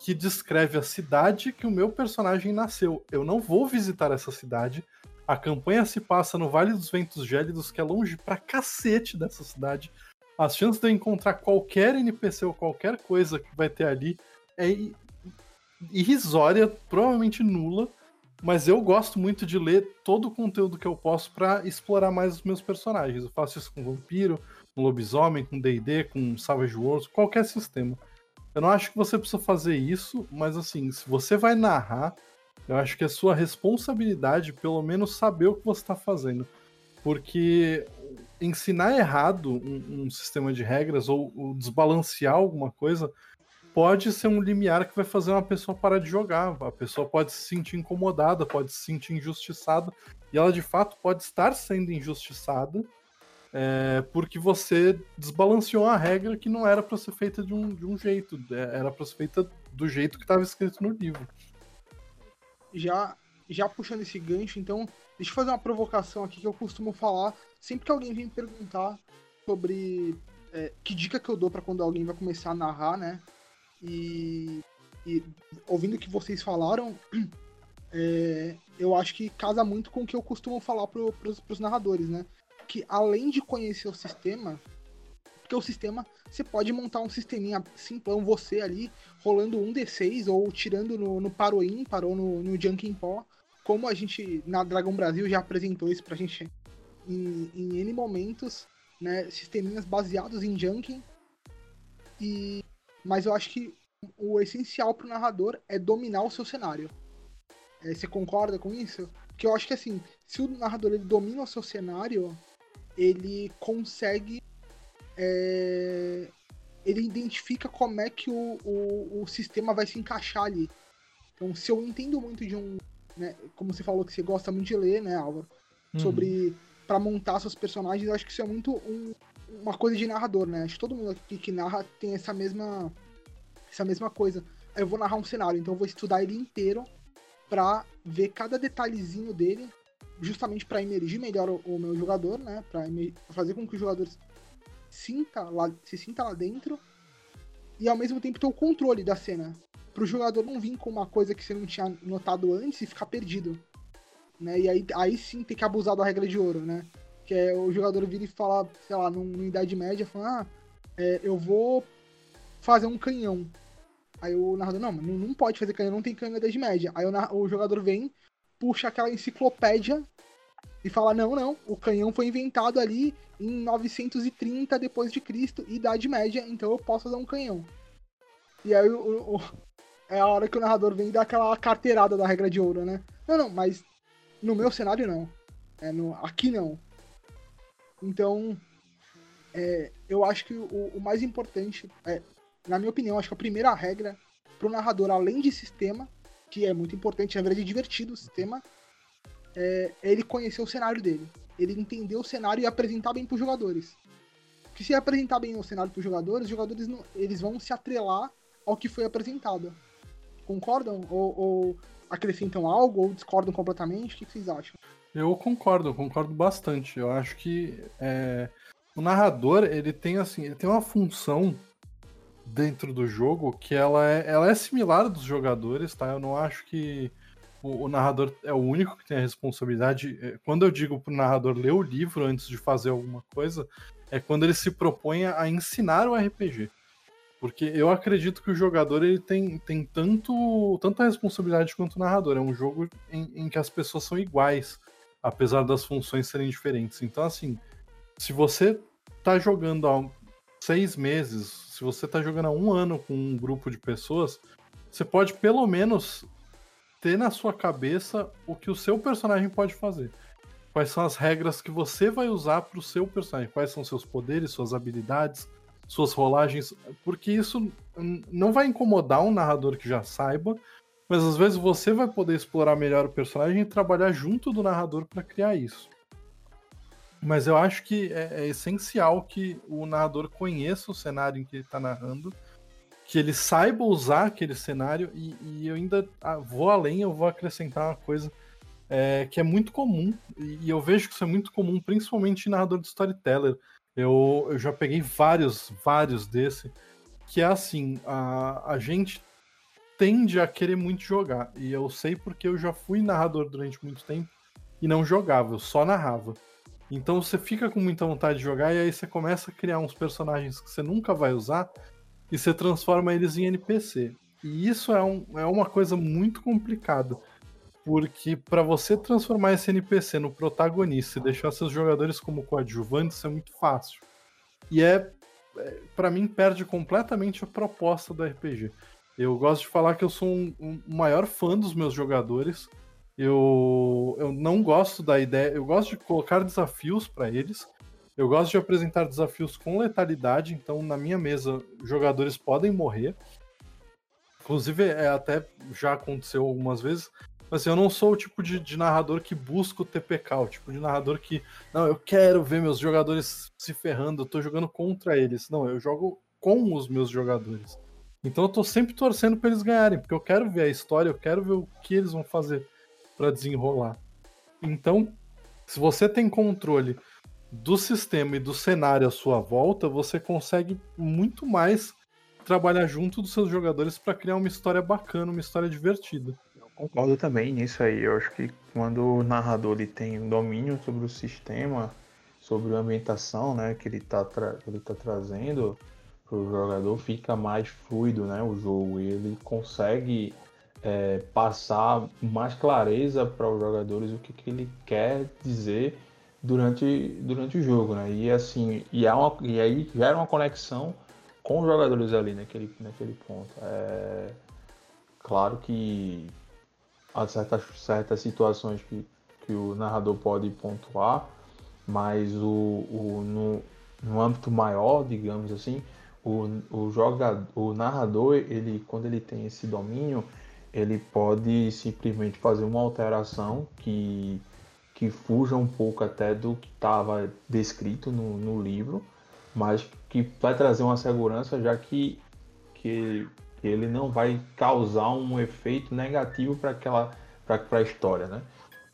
que descreve a cidade que o meu personagem nasceu. Eu não vou visitar essa cidade. A campanha se passa no Vale dos Ventos Gélidos, que é longe pra cacete dessa cidade. As chances de eu encontrar qualquer NPC ou qualquer coisa que vai ter ali é irrisória, provavelmente nula, mas eu gosto muito de ler todo o conteúdo que eu posso para explorar mais os meus personagens. Eu faço isso com vampiro, com lobisomem, com D&D, com Savage Worlds, qualquer sistema. Eu não acho que você precisa fazer isso, mas assim, se você vai narrar, eu acho que é sua responsabilidade pelo menos saber o que você está fazendo. Porque ensinar errado um, um, sistema de regras ou, ou desbalancear alguma coisa pode ser um limiar que vai fazer uma pessoa parar de jogar. A pessoa pode se sentir incomodada, pode se sentir injustiçada, e ela de fato pode estar sendo injustiçada é, porque você desbalanceou a regra que não era para ser feita de um, de um jeito, é, era para ser feita do jeito que estava escrito no livro. Já, já puxando esse gancho, então, deixa eu fazer uma provocação aqui que eu costumo falar sempre que alguém vem me perguntar sobre é, que dica que eu dou para quando alguém vai começar a narrar, né? E, e ouvindo o que vocês falaram, é, eu acho que casa muito com o que eu costumo falar pro, pros, pros narradores, né? Que além de conhecer o sistema, porque o sistema, você pode montar um sisteminha simplão, você ali, rolando um D6 ou tirando no, no paro ímpar ou no, no Junkin Pó, como a gente na Dragão Brasil já apresentou isso pra gente em, em N momentos, né? Sisteminhas baseados em Junkin. E mas eu acho que o essencial para o narrador é dominar o seu cenário. É, você concorda com isso? Porque eu acho que assim, se o narrador ele domina o seu cenário, ele consegue. É, ele identifica como é que o, o, o, sistema vai se encaixar ali. Então, se eu entendo muito de um. Né, como você falou que você gosta muito de ler, né, Álvaro? Uhum. Sobre. para montar seus personagens, eu acho que isso é muito um, uma coisa de narrador, né? Acho que todo mundo aqui que narra tem essa mesma essa mesma coisa. Eu vou narrar um cenário, então eu vou estudar ele inteiro pra ver cada detalhezinho dele, justamente para emergir melhor o, o, meu jogador, né? Pra, fazer com que o jogador sinta lá, se sinta lá dentro e ao mesmo tempo ter o controle da cena. Pro jogador não vir com uma coisa que você não tinha notado antes e ficar perdido. Né? E aí, aí sim ter que abusar da regra de ouro, né? Que é o jogador vir e falar, sei lá, numa Idade Média, falar, ah, é, eu vou fazer um canhão. Aí o narrador, não, não, não pode fazer canhão, não tem canhão na Idade Média. Aí o, o jogador vem, puxa aquela enciclopédia e fala, não, não, o canhão foi inventado ali em 930 depois de Cristo, Idade Média, então eu posso fazer um canhão. E aí o, o, é a hora que o narrador vem e dá aquela carteirada da regra de ouro, né? Não, não, mas no meu cenário não. É, no, aqui não. Então, é, eu acho que o, o, mais importante, é, na minha opinião, acho que a primeira regra para o narrador, além de sistema, que é muito importante, na verdade é divertido o sistema, é, é ele conhecer o cenário dele. Ele entender o cenário e apresentar bem para os jogadores. Porque se apresentar bem o cenário para os jogadores, os jogadores não, eles vão se atrelar ao que foi apresentado. Concordam? Ou, ou acrescentam algo? Ou discordam completamente? O que vocês acham? Eu concordo, eu concordo bastante. Eu acho que é, o narrador ele tem assim, ele tem uma função dentro do jogo que ela é, ela é similar dos jogadores, tá? Eu não acho que o, o narrador é o único que tem a responsabilidade. É, quando eu digo para o narrador ler o livro antes de fazer alguma coisa, é quando ele se propõe a ensinar o RPG. Porque eu acredito que o jogador ele tem, tem tanto, tanta responsabilidade quanto o narrador. É um jogo em, em que as pessoas são iguais apesar das funções serem diferentes. Então, assim, se você tá jogando há seis meses, se você tá jogando há um ano com um grupo de pessoas, você pode pelo menos ter na sua cabeça o que o seu personagem pode fazer. Quais são as regras que você vai usar para o seu personagem? Quais são seus poderes, suas habilidades, suas rolagens? Porque isso não vai incomodar um narrador que já saiba, mas às vezes você vai poder explorar melhor o personagem e trabalhar junto do narrador para criar isso. Mas eu acho que é, é, essencial que o narrador conheça o cenário em que ele está narrando, que ele saiba usar aquele cenário, e, e eu ainda ah, vou além, eu vou acrescentar uma coisa é, que é muito comum, e eu vejo que isso é muito comum, principalmente em narrador de storyteller. Eu, eu já peguei vários, vários desse, que é assim, a, a gente tende a querer muito jogar. E eu sei porque eu já fui narrador durante muito tempo e não jogava, eu só narrava. Então você fica com muita vontade de jogar e aí você começa a criar uns personagens que você nunca vai usar e você transforma eles em NPC. E isso é, um, é uma coisa muito complicada. Porque para você transformar esse NPC no protagonista e deixar seus jogadores como coadjuvantes é muito fácil. E é, é para mim, perde completamente a proposta do RPG. Eu gosto de falar que eu sou um, um maior fã dos meus jogadores. Eu, eu não gosto da ideia. Eu gosto de colocar desafios para eles. Eu gosto de apresentar desafios com letalidade. Então, na minha mesa, jogadores podem morrer. Inclusive, é, até já aconteceu algumas vezes, mas assim, eu não sou o tipo de, de, narrador que busca o TPK, o tipo de narrador que, não, eu quero ver meus jogadores se ferrando, eu tô jogando contra eles. Não, eu jogo com os meus jogadores. Então eu tô sempre torcendo para eles ganharem, porque eu quero ver a história, eu quero ver o que eles vão fazer para desenrolar. Então, se você tem controle do sistema e do cenário à sua volta, você consegue muito mais trabalhar junto dos seus jogadores para criar uma história bacana, uma história divertida. Eu concordo também nisso aí. Eu acho que quando o narrador ele tem um domínio sobre o sistema, sobre a ambientação, né, que ele está ele tá trazendo para o jogador, fica mais fluido, né, o jogo. Ele consegue é, passar mais clareza para os jogadores o que, que ele quer dizer durante, durante o jogo, né? E assim, e, há uma, e aí gera uma conexão com os jogadores ali naquele, naquele ponto. É, claro que há certas, certas situações que, que o narrador pode pontuar, mas o, o, no, no âmbito maior, digamos assim, o, o, jogador, o narrador, ele, quando ele tem esse domínio, ele pode simplesmente fazer uma alteração que que fuja um pouco até do que estava descrito no, no, livro, mas que vai trazer uma segurança, já que, que, ele não vai causar um efeito negativo para aquela para a história, né?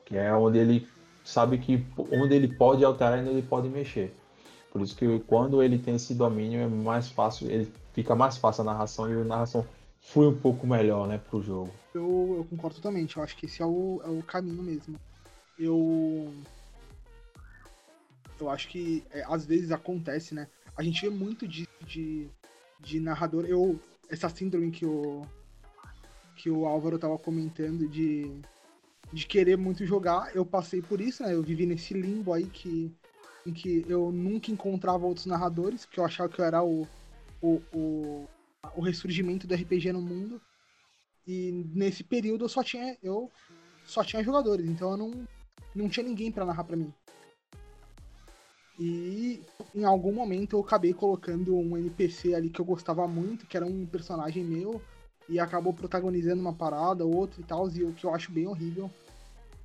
Que é onde ele sabe que onde ele pode alterar e onde ele pode mexer. Por isso que quando ele tem esse domínio é mais fácil, ele fica mais fácil a narração e a narração flui um pouco melhor, né, pro jogo. Eu, eu concordo totalmente, eu acho que esse é o, é o caminho mesmo eu. Eu acho que é, às vezes acontece, né? A gente vê muito de, de, de narrador. Eu. Essa síndrome que o. Que o Álvaro tava comentando de. De querer muito jogar, eu passei por isso, né? Eu vivi nesse limbo aí que. Em que eu nunca encontrava outros narradores, porque eu achava que eu era o. O, o, o ressurgimento do RPG no mundo. E nesse período eu só tinha. Eu só tinha jogadores, então eu não não tinha ninguém para narrar para mim. E em algum momento eu acabei colocando um NPC ali que eu gostava muito, que era um personagem meu, e acabou protagonizando uma parada, outra e tal, e o que eu acho bem horrível.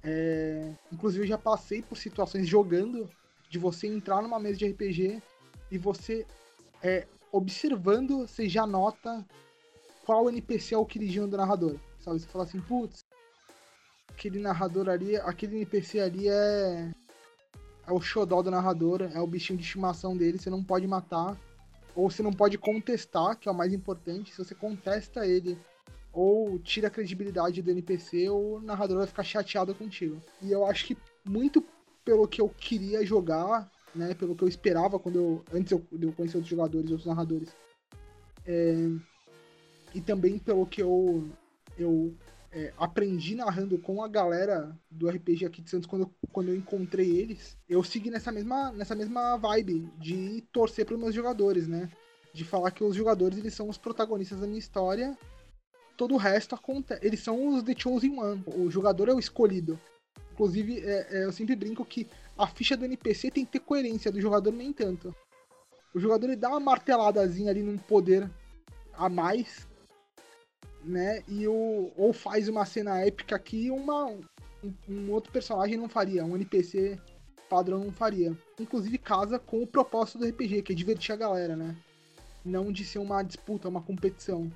É... Inclusive eu já passei por situações jogando de você entrar numa mesa de RPG e você é, observando, você já nota qual NPC é o queridinho do narrador. Sabe? Você fala assim, putz, aquele narrador ali, aquele NPC ali é. É o xodó do narrador, é o bichinho de estimação dele, você não pode matar. Ou você não pode contestar, que é o mais importante. Se você contesta ele ou tira a credibilidade do NPC, o narrador vai ficar chateado contigo. E eu acho que muito pelo que eu queria jogar, né, pelo que eu esperava quando eu antes eu, eu conhecer outros jogadores, outros narradores, é, e também pelo que eu eu é, aprendi narrando com a galera do RPG aqui de Santos quando eu, quando eu encontrei eles, eu segui nessa mesma, nessa mesma vibe de torcer para os meus jogadores, né? De falar que os jogadores eles são os protagonistas da minha história, todo o resto acontece. Eles são os The Chosen One, o jogador é o escolhido. Inclusive, é, é, eu sempre brinco que a ficha do NPC tem que ter coerência, do jogador nem tanto. O jogador ele dá uma marteladazinha ali num poder a mais né? E o, ou faz uma cena épica que uma, um, um, outro personagem não faria, um NPC padrão não faria. Inclusive casa com o propósito do RPG, que é divertir a galera, né? Não de ser uma disputa, uma competição.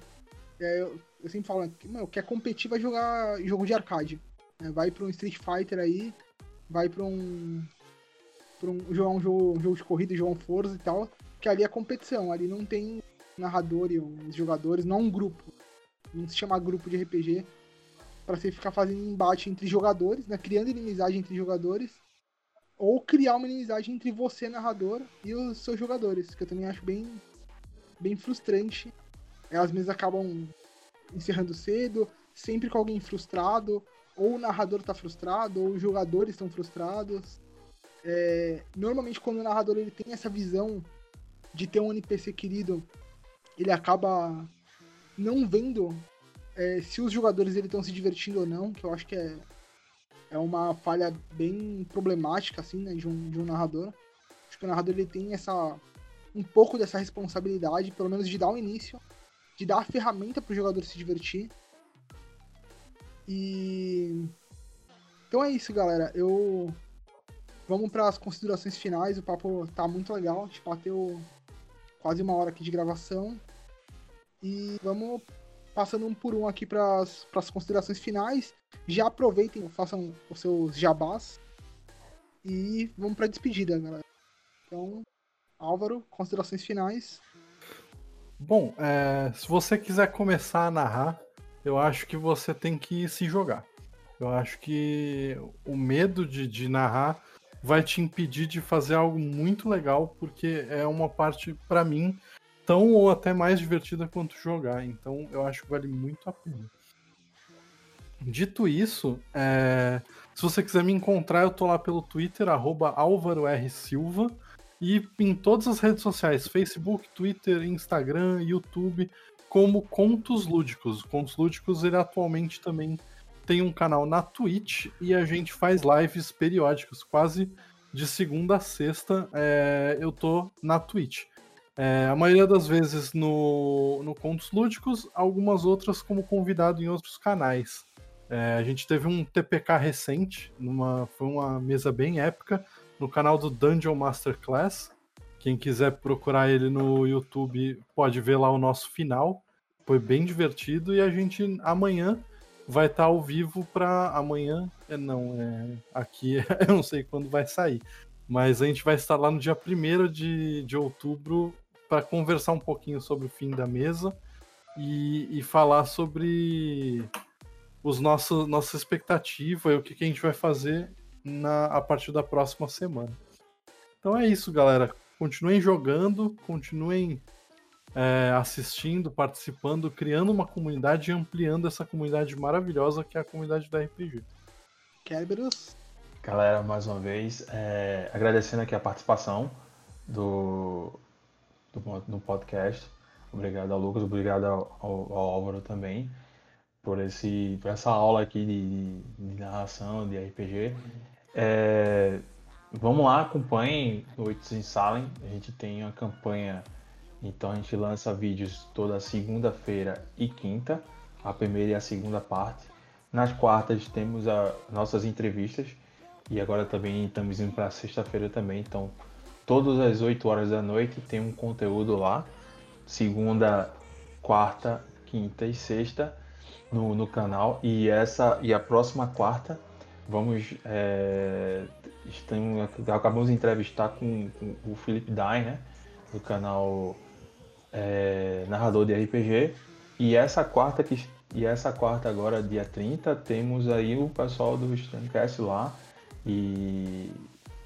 É, eu, eu, sempre falo, meu, quer competir vai jogar jogo de arcade. Né? Vai pra um Street Fighter aí, vai pra um. Pra um jogar um jogo, um jogo de corrida, jogar um Forza e tal. Que ali é competição, ali não tem narrador e os jogadores, não é um grupo não se chama grupo de RPG, para você ficar fazendo embate entre jogadores, né, criando inimizade entre jogadores, ou criar uma inimizade entre você, narrador, e os seus jogadores, que eu também acho bem, bem frustrante. Elas mesmas acabam encerrando cedo, sempre com alguém frustrado, ou o narrador está frustrado, ou os jogadores estão frustrados. É, normalmente quando o narrador ele tem essa visão de ter um NPC querido, ele acaba não vendo é, se os jogadores estão se divertindo ou não, que eu acho que é, é uma falha bem problemática assim, né, de um, de um narrador. Acho que o narrador ele tem essa um pouco dessa responsabilidade, pelo menos de dar um início de dar a ferramenta para o jogador se divertir. E então é isso, galera. Eu vamos para as considerações finais. O papo tá muito legal. A gente bateu quase uma hora aqui de gravação. E vamos passando um por um aqui para as considerações finais. Já aproveitem, façam os seus jabás. E vamos para despedida, galera. Então, Álvaro, considerações finais. Bom, é, se você quiser começar a narrar, eu acho que você tem que se jogar. Eu acho que o medo de, de narrar vai te impedir de fazer algo muito legal, porque é uma parte, para mim, tão ou até mais divertida quanto jogar. Então eu acho que vale muito a pena. Dito isso, é... se você quiser me encontrar, eu tô lá pelo Twitter, arroba. E em todas as redes sociais, Facebook, Twitter, Instagram, YouTube, como Contos Lúdicos. Contos Lúdicos, ele atualmente também tem um canal na Twitch e a gente faz lives periódicas, quase de segunda a sexta é, eu tô na Twitch. É, a maioria das vezes no, no Contos Lúdicos, algumas outras como convidado em outros canais. É, a gente teve um TPK recente, numa, foi uma mesa bem épica, no canal do Dungeon Masterclass. Quem quiser procurar ele no YouTube pode ver lá o nosso final. Foi bem divertido e a gente amanhã vai estar tá ao vivo para amanhã. É, não, é aqui eu não sei quando vai sair. Mas a gente vai estar lá no dia 1 de, de outubro para conversar um pouquinho sobre o fim da mesa e, e falar sobre os nossos nossa expectativa e o que, que a gente vai fazer na, a partir da próxima semana. Então é isso, galera. Continuem jogando, continuem é, assistindo, participando, criando uma comunidade e ampliando essa comunidade maravilhosa que é a comunidade da RPG. Kerberos? Galera, mais uma vez, é, agradecendo aqui a participação do, do, do, podcast. Obrigado ao Lucas, obrigado ao, ao, ao Álvaro também por, esse, por essa aula aqui de, de narração, de RPG. É, vamos lá, acompanhem Noites em Salem. A gente tem uma campanha, então a gente lança vídeos toda segunda-feira e quinta, a primeira e a segunda parte. Nas quartas temos as nossas entrevistas e agora também estamos indo para sexta-feira também. Então, todas as 8 horas da noite tem um conteúdo lá. Segunda, quarta, quinta e sexta no, no canal. E essa e a próxima quarta Vamos. É, estamos, acabamos de entrevistar com, com o Felipe Dai, né? Do canal é, Narrador de RPG. E essa quarta que e essa quarta agora, dia 30, temos aí o pessoal do Streamcast lá e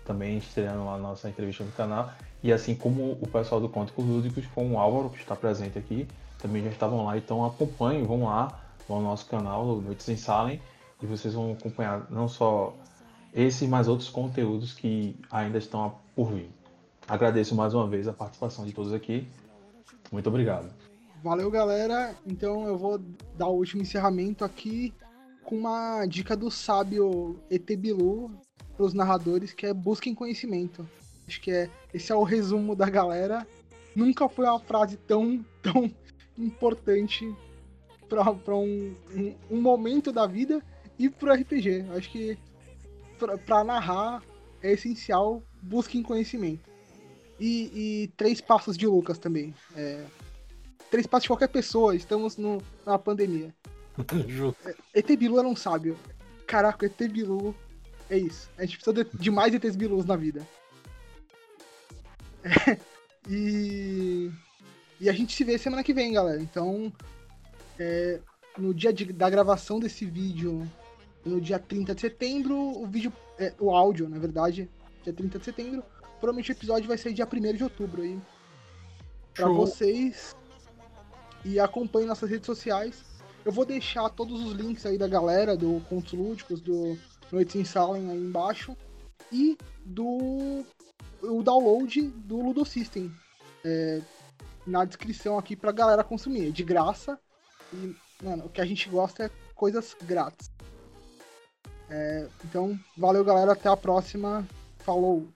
também estreando a nossa entrevista no canal. E assim como o pessoal do Contos Lúdicos, com o Álvaro, que está presente aqui, também já estavam lá. Então acompanhem, vão lá, ao nosso canal, Noites em Salem, e vocês vão acompanhar não só esse, mas outros conteúdos que ainda estão por vir. Agradeço mais uma vez a participação de todos aqui. Muito obrigado. Valeu, galera. Então eu vou dar o último encerramento aqui com uma dica do sábio Etebilu para os narradores, que é busquem conhecimento. Acho que é esse é o resumo da galera. Nunca foi uma frase tão tão importante para um, um, um momento da vida e pro RPG. Acho que para narrar é essencial, busquem conhecimento. E, e, três passos de Lucas também. É, três passos de qualquer pessoa, estamos no, na pandemia. é, Etebilu era um sábio. Caraca, Etebilu é isso. A gente precisa de, de mais ETs Bilus na vida. É, e, e a gente se vê semana que vem, galera. Então, é, no dia de, da gravação desse vídeo, no dia 30 de setembro, o vídeo, é, o áudio, na verdade, dia 30 de setembro. Provavelmente o episódio vai sair dia 1 de outubro aí. Pra Show. vocês. E acompanhem nossas redes sociais. Eu vou deixar todos os links aí da galera, do Contos Lúdicos, do Noites em Salem aí embaixo. E do o download do Ludo System. É, na descrição aqui pra galera consumir. É de graça. E, mano, o que a gente gosta é coisas grátis. É, então, valeu, galera. Até a próxima. Falou!